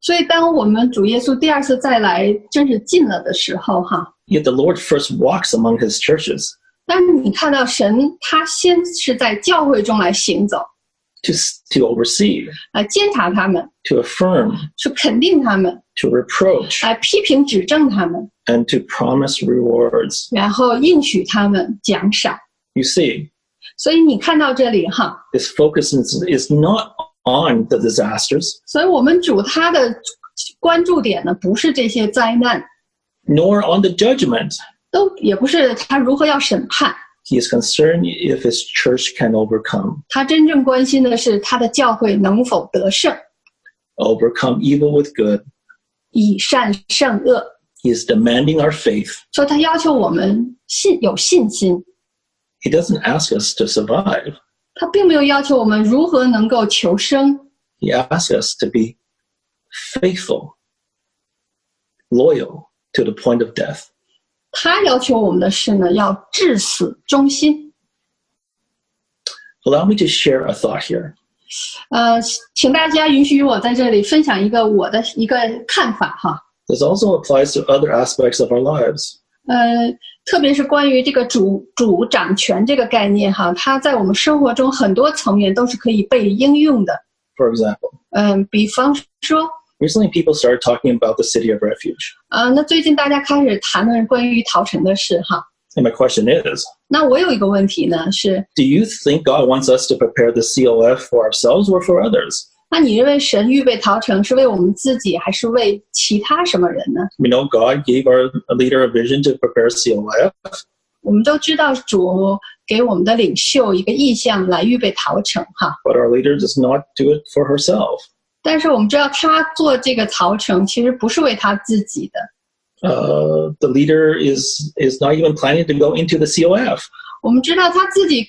所以，当我们主耶稣第二次再来真是近了的时候，哈， yet the Lord first walks among his churches 但是你看到神，他先是在教会中来行走， to, to oversee, 来监察他们， to affirm, 去肯定他们， to reproach, 来批评指正他们， and to promise rewards. 然后应许他们奖赏。 You see, 所以你看到这里哈， his focus is, is not on the disasters, 所以我们主他的关注点呢，不是这些灾难， nor on the judgment. 都也不是他如何要审判， He is concerned if his church can overcome, 他真正关心的是他的教会能否得胜， overcome evil with good. 以善胜恶。 He is demanding our faith. 所以他要求我们信有信心， He doesn't ask us to survive. 他并没有要求我们如何能够求生， He asks us to be faithful, loyal to the point of death. 他要求我们的是呢，要至死忠心。Allow me to share a thought here. 呃，请大家允许我在这里分享一个我的一个看法哈。This also applies to other aspects of our lives. 呃，特别是关于这个主主掌权这个概念哈，它在我们生活中很多层面都是可以被应用的。For example, 嗯、比方说，recently people started talking about the city of refuge. 啊、那最近大家开始谈论关于逃城的事哈。 And my question is 那我有一个问题呢，是 Do you think God wants us to prepare the COF for ourselves or for others? 那你认为神预备逃城是为我们自己，还是为其他什么人呢？ We know God gave our leader a vision to prepare COF, 我们都知道主给我们的领袖一个意向来预备逃城哈， but our leader does not do it for herself. 但是我们知道他做这个曹城其实不是为他自己的。呃、uh,，the leader is is not even planning to go into the COF。我们知道他自己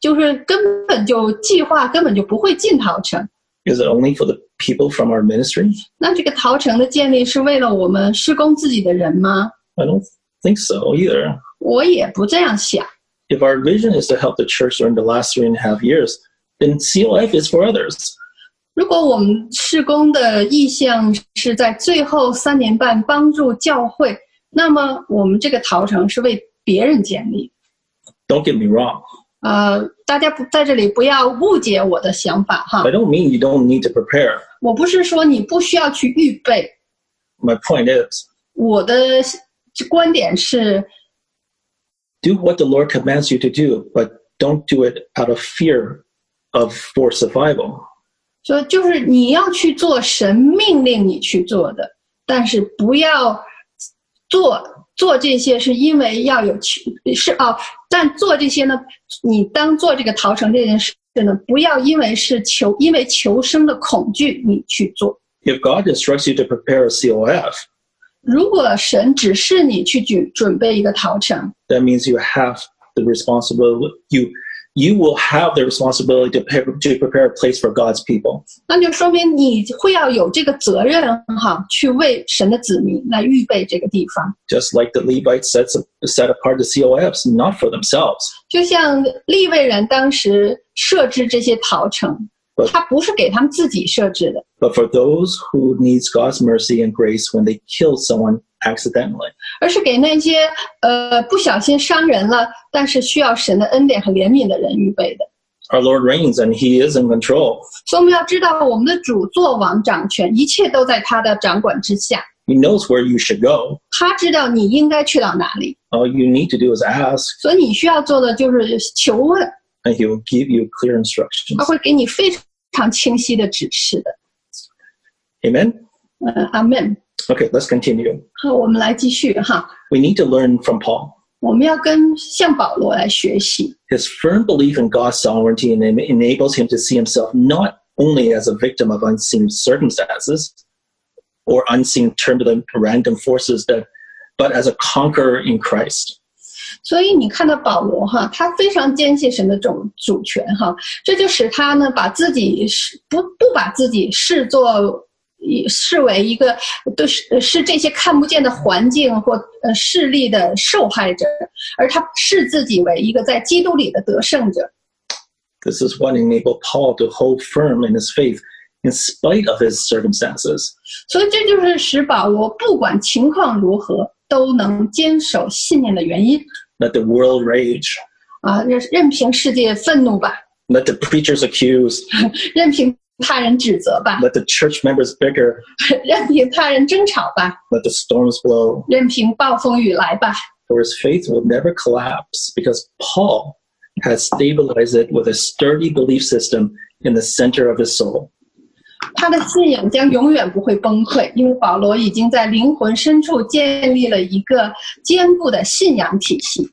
就是根本就计划根本就不会进逃城。Is it only for the people from our ministry？那这个逃城的建立是为了我们施工自己的人吗？I don't think so either。我也不这样想。If our vision is to help the church during the last three and a half years, then COF is for others. 如果我们事工的意向是在最后三年半帮助教会，那么我们这个逃城是为别人建立。Don't get me wrong. 呃，大家不在这里不要误解我的想法哈。I don't mean you don't need to prepare. 我不是说你不需要去预备。My point is. 我的观点是。Do what the Lord commands you to do, but don't do it out of fear of for survival. 说就是你要去做神命令你去做的，但是不要做做这些是因为要有求是哦，但做这些呢，你当做这个逃城这件事呢，不要因为是求因为求生的恐惧你去做。 If God instructs you to prepare a COF, 如果神指示你去准准备一个逃城， that means you have the responsibility. You you will have the responsibility to, prepare, to prepare a place for God's people. 那就说明你会要有这个责任哈，去为神的子民来预备这个地方。Just like the Levites set set apart the COFs, not for themselves. 就像利未人当时设置这些逃城。它不是给他们自己设置的， but for those who needs God's mercy and grace when they kill someone accidentally. 而是给那些呃不小心伤人了，但是需要神的恩典和怜悯的人预备的。 Our Lord reigns and He is in control. 所以我们要知道，我们的主作王掌权，一切都在他的掌管之下。 He knows where you should go. 他知道你应该去到哪里， All you need to do is ask, 所以你需要做的就是求问， and He will give you clear instructions. 他会给你非常清晰的指示的。 Amen? 嗯，阿门。 Okay, let's continue. 好，我们来继续哈。 We need to learn from Paul. 我们要跟向保罗来学习， His firm belief in God's sovereignty en- enables him to see himself not only as a victim of unseen circumstances or unseen turbulent random forces, that, but as a conqueror in Christ. 所以你看到保罗哈，他非常坚信神的主主权哈，这就使他呢把自己视不不把自己视作以视为一个对是是这些看不见的环境或呃势力的受害者，而他视自己为一个在基督里的得胜者。 This is what enabled Paul to hold firm in his faith in spite of his circumstances. 所以这就是使保罗不管情况如何都能坚守信念的原因 Let the world rage. 啊！任任凭世界愤怒吧， Let the preachers accuse. [laughs] 任凭他人指责吧， Let the church members bicker. 任凭他人争吵吧， [laughs] Let the storms blow. 任凭暴风雨来吧。 For his faith will never collapse because Paul has stabilized it with a sturdy belief system in the center of his soul. 他的信仰将永远不会崩溃，因为保罗已经在灵魂深处建立了一个坚固的信仰体系。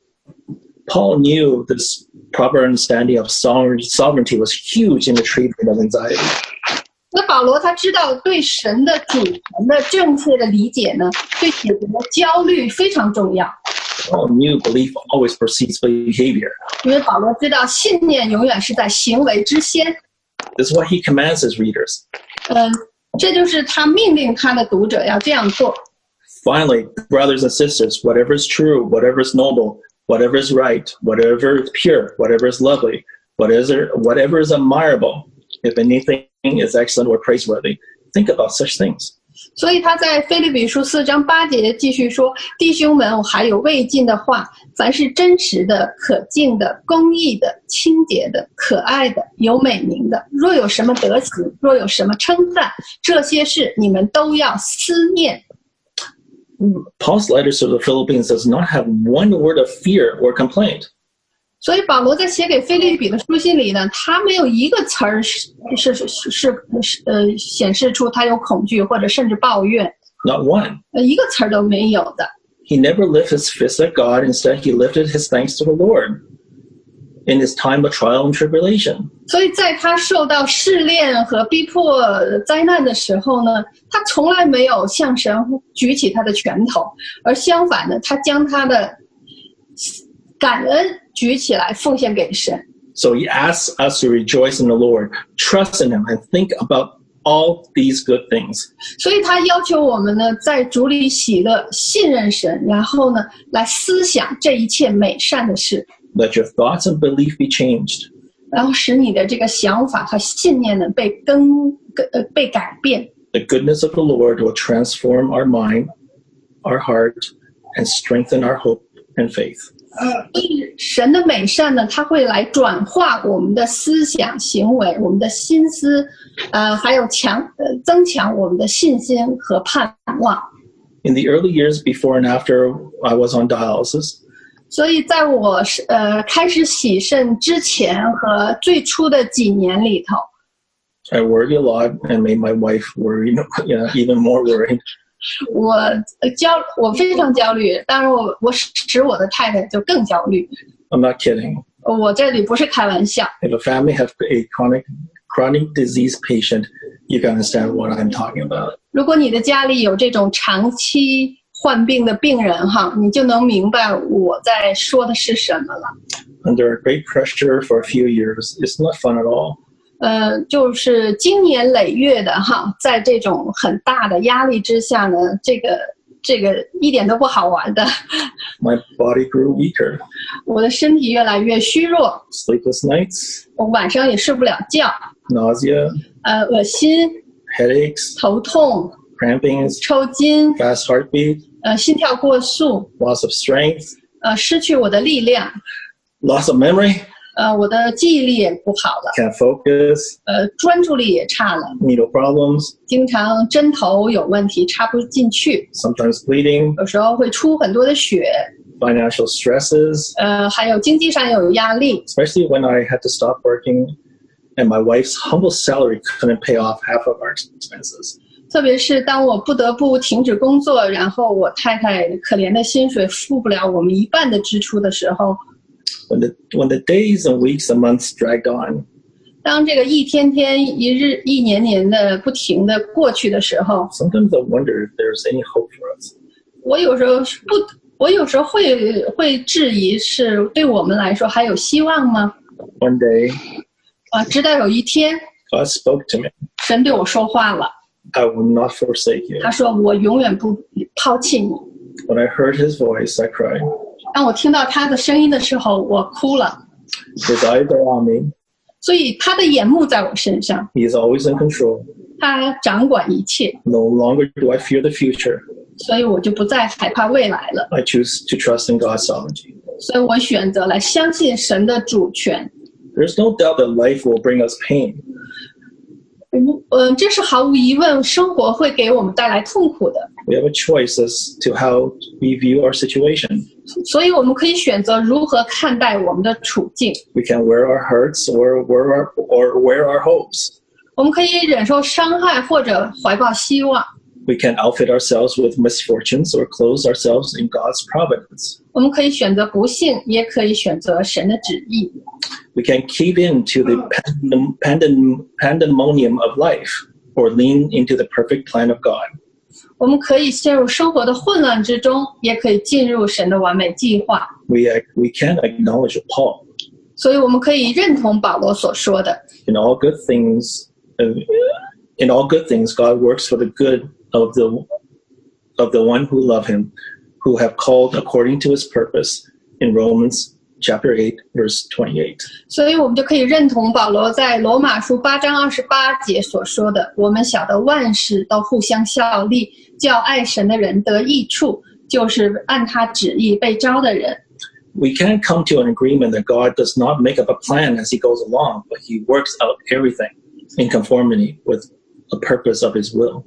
Paul knew this proper understanding of sover- sovereignty was huge in the treatment of anxiety. 那保罗他知道对神的主权的正确的理解呢，对解决焦虑非常重要。 Paul knew belief always precedes behavior. 因为保罗知道信念永远是在行为之先。 This is why he commands his readers. 嗯，这就是他命令他的读者要这样做。 Finally, brothers and sisters, whatever is true, whatever is noble, whatever is right, whatever is pure, whatever is lovely, whatever, whatever is admirable, if anything is excellent or praiseworthy, think about such things. 所以他在菲利比书四章八节继续说：“弟兄们，我还有未尽的话，凡是真实的、可敬的、公义的、清洁的、可爱的、有美名的，若有什么德行，若有什么称赞，这些事你们都要思念。” Paul's letters to the Philippians does not have one word of fear or complaint. 所以保罗在写给腓立比的书信里呢，他没有一个词儿是是是是是呃显示出他有恐惧或者甚至抱怨， Not one. 呃一个词儿都没有的。 He never lifted his fist at God. Instead, he lifted his thanks to the Lord in his time of trial and tribulation. 所以在他受到试炼和逼迫灾难的时候呢，他从来没有向神举起他的拳头，而相反呢，他将他的感恩 举起来奉献给神。 So he asks us to rejoice in the Lord, trust in him, and think about all these good things. 所以他要求我们呢，在主里喜乐、信任神，然后呢，来思想这一切美善的事， Let your thoughts and belief be changed. 然后使你的这个想法和信念呢被更更呃被改变。 The goodness of the Lord will transform our mind, our heart, and strengthen our hope and faith. 神的美善呢，它会来转化我们的思想、行为、我们的心思，呃，还有强呃增强我们的信心和盼望。In the early years before and after I was on dialysis, 所以在我是呃开始洗肾之前和最初的几年里头，I worried a lot and made my wife worry, you know, even more worried. 我呃焦我非常焦虑，当然我我使我的太太就更焦虑。 I'm not kidding. 我这里不是开玩笑， If a family have a chronic chronic disease patient, you can understand what I'm talking about. 如果你的家里有这种长期患病的病人哈，你就能明白我在说的是什么了。 Under great pressure for a few years, it's not fun at all. 呃，就是经年累月的哈，在这种很大的压力之下呢，这个 这个一点都不好玩的。 My body grew weaker, 我的身体越来越虚弱， sleepless nights, 我晚上也睡不了觉， nausea, 呃，恶心、 headaches, 头痛、 cramping, 抽筋， fast heartbeat, 呃，心跳过速， loss of strength, 呃，失去我的力量， loss of memory, 呃，我的记忆力也不好了， can't focus, 呃，专注力也差了， needle problems, 经常针头有问题插不进去， sometimes bleeding, 有时候会出很多的血， financial stresses, 呃，还有经济上有压力， especially when I had to stop working and my wife's humble salary couldn't pay off half of our expenses. 特别是当我不得不停止工作，然后我太太可怜的薪水付不了我们一半的支出的时候， When the when the days and weeks and months dragged on, 当这个一天天、一日、一年年的不停的过去的时候， sometimes I wonder if there's any hope for us. 我有时候是不，我有时候会会质疑，是对我们来说还有希望吗？ One day, 啊，直到有一天， God spoke to me. 神对我说话了， I will not forsake you. 他说我永远不抛弃你。 When I heard his voice, I cried. 当我听到他的声音的时候，我哭了。 His eyes are on me. 所以他的眼目在我身上， He is always in control. 他掌管一切， No longer do I fear the future. 所以我就不再害怕未来了。 I choose to trust in God's sovereignty. 所以我选择了相信神的主权。 There's no doubt that life will bring us pain. 无嗯，这是毫无疑问，生活会给我们带来痛苦的， We have a choice as to how we view our situation. 所以我们可以选择如何看待我们的处境。 We can wear our hurts or wear our, or wear our hopes. 我们可以忍受伤害，或者怀抱希望。 We can outfit ourselves with misfortunes or clothe ourselves in God's providence. 我们可以选择不幸，也可以选择神的旨意。 We can cave into the pandem- pandem- pandemonium of life or lean into the perfect plan of God. 我们可以陷入生活的混乱之中，也可以进入神的完美计划。 We, ac- we can acknowledge Paul. 所以，我们可以认同保罗所说的： In all good things, uh, in all good things, God works for the good of the of the one who love Him, who have called according to His purpose. In Romans chapter eight, verse twenty-eight. 所以我们就可以认同保罗在罗马书八章二十八节所说的：“我们晓得万事都互相效力， 叫爱神的人得益处，就是按他旨意被招的人。 We can't come to an agreement that God does not make up a plan as He goes along, but He works out everything in conformity with a purpose of His will.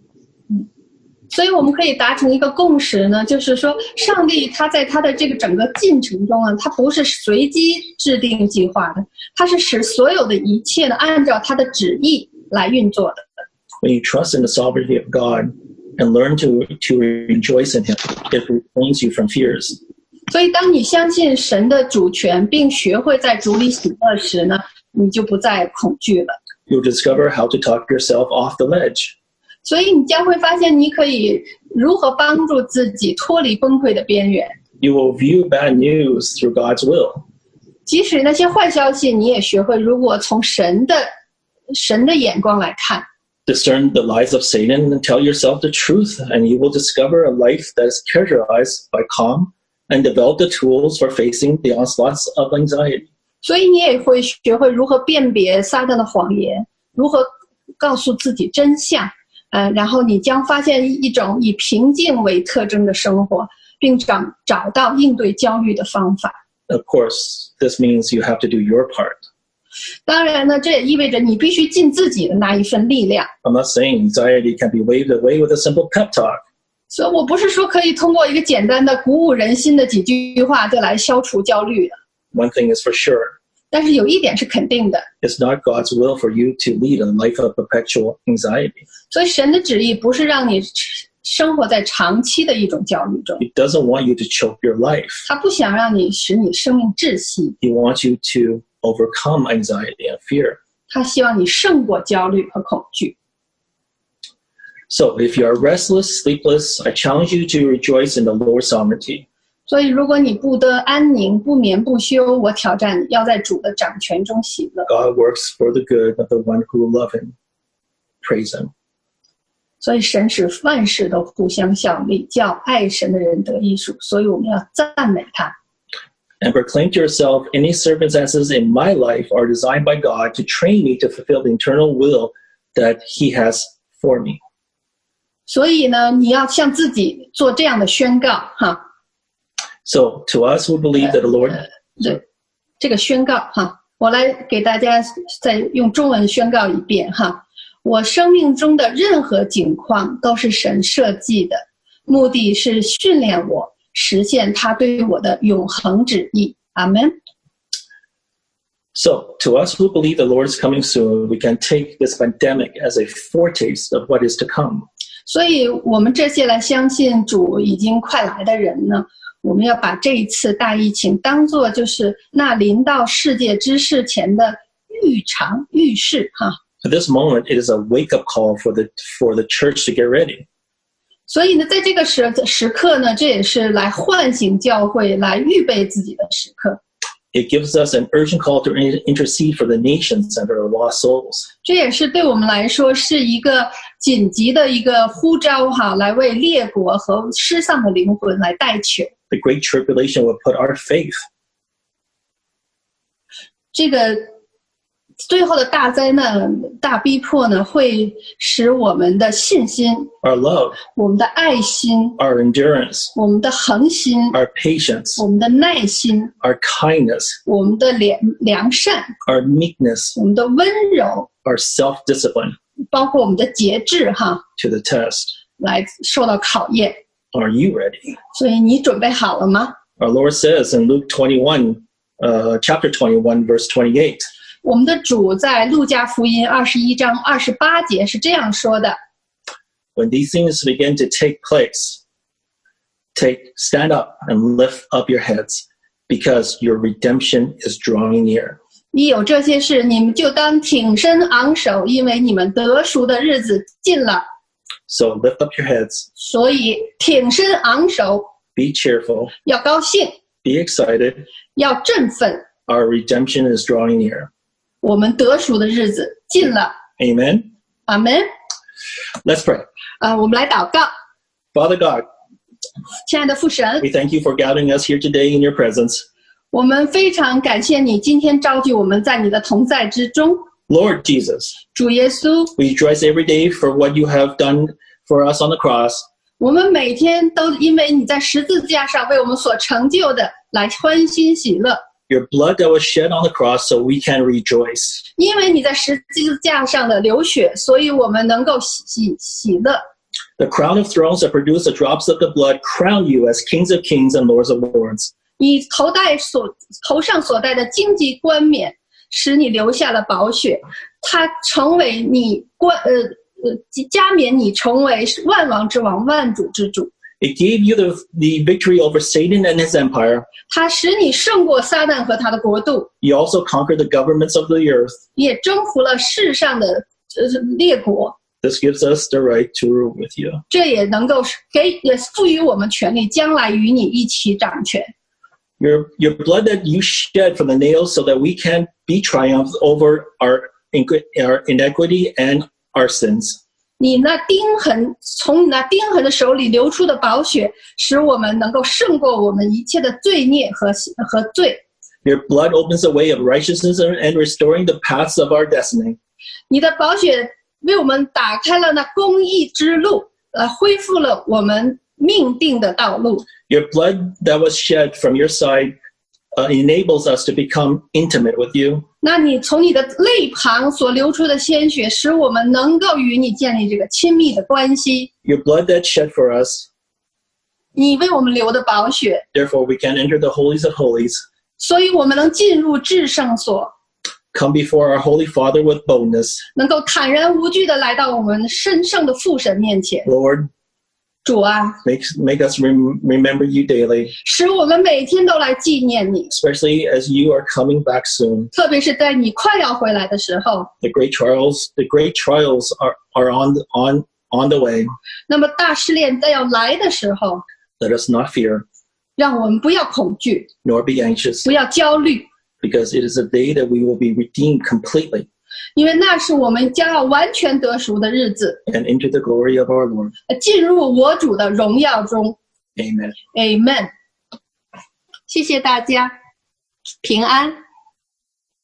”所以我们可以达成一个共识呢，就是说，上帝他在他的这个整个进程中啊，他不是随机制定计划的，他是使所有的一切呢按照他的旨意来运作的。 When you trust in the sovereignty of God and learn to, to rejoice in Him, it refrains you from fears. 所以，当你相信神的主权，并学会在主里喜乐时呢，你就不再恐惧了。 You'll discover how to talk yourself off the ledge. 所以，你将会发现，你可以如何帮助自己脱离崩溃的边缘。 You will view bad news through God's will. 即使那些坏消息，你也学会如果从神的神的眼光来看。 Discern the lies of Satan and tell yourself the truth, and you will discover a life that is characterized by calm and develop the tools for facing the onslaughts of anxiety. 所以，你也会学会如何辨别撒旦的谎言，如何告诉自己真相。呃，然后你将发现一种以平静为特征的生活，并找找到应对焦虑的方法。 Of course, this means you have to do your part. 当然呢，这也意味着你必须尽自己的那一份力量。 I'm not saying anxiety can be waved away with a simple pep talk. 所以我不是说可以通过一个简单的鼓舞人心的几句话就来消除焦虑的。 One thing is for sure 但是有一点是肯定的， it's not God's will for you to lead a life of perpetual anxiety. 所以神的旨意不是让你生活在长期的一种焦虑中， He doesn't want you to choke your life. 他不想让你使你生命窒息， He wants you to overcome anxiety and fear. 他希望你胜过焦虑和恐惧。 So if you are restless, sleepless, I challenge you to rejoice in the Lord's sovereignty. 所以，如果你不得安宁、不眠不休，我挑战你要在主的掌权中喜乐。 God works for the good of the one who love him. Praise him. 所以神使万事都互相效力，叫爱神的人得益处。所以我们要赞美他。 And proclaim to yourself, any circumstances in my life are designed by God to train me to fulfill the eternal will that He has for me. 所以呢，你要向自己做这样的宣告哈， So, to us who believe that the Lord, 对，这个宣告哈，我来给大家再用中文宣告一遍哈。我生命中的任何境况都是神设计的，目的是训练我 实现他对我的永恒旨意。阿门。 so to us who believe the Lord is coming soon, we can take this pandemic as a foretaste of what is to come. 所以，我们这些来相信主已经快来的人呢，我们要把这一次大疫情当做就是那临到世界之事前的预尝预示哈。 At this moment, it is a wake-up call for the for the church to get ready. 所以呢，在这个时时刻呢，这也是来唤醒教会、来预备自己的时刻。It gives us an urgent call to in- intercede for the nations and for the lost souls. 这也是对我们来说是一个紧急的一个呼召哈，来为列国和失丧的灵魂来代求。The great tribulation will put our faith 这个最后的大灾难、大逼迫呢，会使我们的信心、 our love, 我们的爱心、 our endurance, 我们的恒心、 our patience, 我们的耐心、 our kindness, 我们的良良善、 our meekness, 我们的温柔， our self-discipline 包括我们的节制哈， to the test. 来受到考验。 Are you ready? 所以你准备好了吗？ Our Lord says in Luke 21, uh, chapter 21, verse 28, 我们的主在路加福音二十一章二十八节是这样说的： when these things begin to take place, take stand up and lift up your heads, because your redemption is drawing near. 一有这些事，你们就当挺身昂首，因为你们得赎的日子近了。 So lift up your heads, 所以挺身昂首， be cheerful, 要高兴， be excited. 要振奋。 Our redemption is drawing near. 我们得赎的日子近了。 Amen. 阿门。 Let's pray. 啊，我们来祷告， Father God, 亲爱的父神， we thank you for gathering us here today in your presence. 我们非常感谢你今天召集我们在你的同在之中。 Lord Jesus, 主耶稣， we rejoice every day for what you have done for us on the cross. 我们每天都因为你在十字架上为我们所成就的来欢欣喜乐， your blood that was shed on the cross, so we can rejoice. The crown of thorns that produced the drops of the blood crown you as kings of kings and lords of lords. 你头戴所头上所戴的荆棘冠冕，使你流下了宝血，它成为你冠呃呃加冕你成为万王之王、万主之主。It gave you the, the victory over Satan and his empire. 它使你胜过撒旦和他的国度， You also conquered the governments of the earth. 也征服了世上的呃列国。 This gives us the right to rule with you. 这也能够给也赋予我们权利，将来与你一起掌权。 Your, your blood that you shed from the nails so that we can be triumphed over our, inqui- our inequity and our sins. 你那钉痕从你那钉痕的手里流出的宝血，使我们能够胜过我们一切的罪孽和和罪。 Your blood opens the way of righteousness and and restoring the paths of our destiny. 你的宝血为我们打开了那公义之路，呃，恢复了我们命定的道路。 Your blood that was shed from your side uh, enables us to become intimate with you. 那你从你的肋旁所流出的鲜血，使我们能够与你建立这个亲密的关系。 Your blood that shed for us, 你为我们流的宝血， therefore we can enter the holies of holies, 所以我们能进入至圣所， come before our holy Father with boldness. 能够坦然无惧的来到我们神圣的父神面前。 Lord, 主啊， make, make us rem- remember you daily, 使我们每天都来纪念你， especially as you are coming back soon. 特别是在你快要回来的时候。 The great trials, the great trials are, are on, on, on the way. 那么大试炼在要来的时候， Let us not fear, 让我们不要恐惧， nor be anxious, 不要焦虑， because it is a day that we will be redeemed completely. 因为那是我们将要完全得赎的日子，and into the glory of our Lord. 呃进入我主的荣耀中。Amen. Amen。谢谢大家，平安。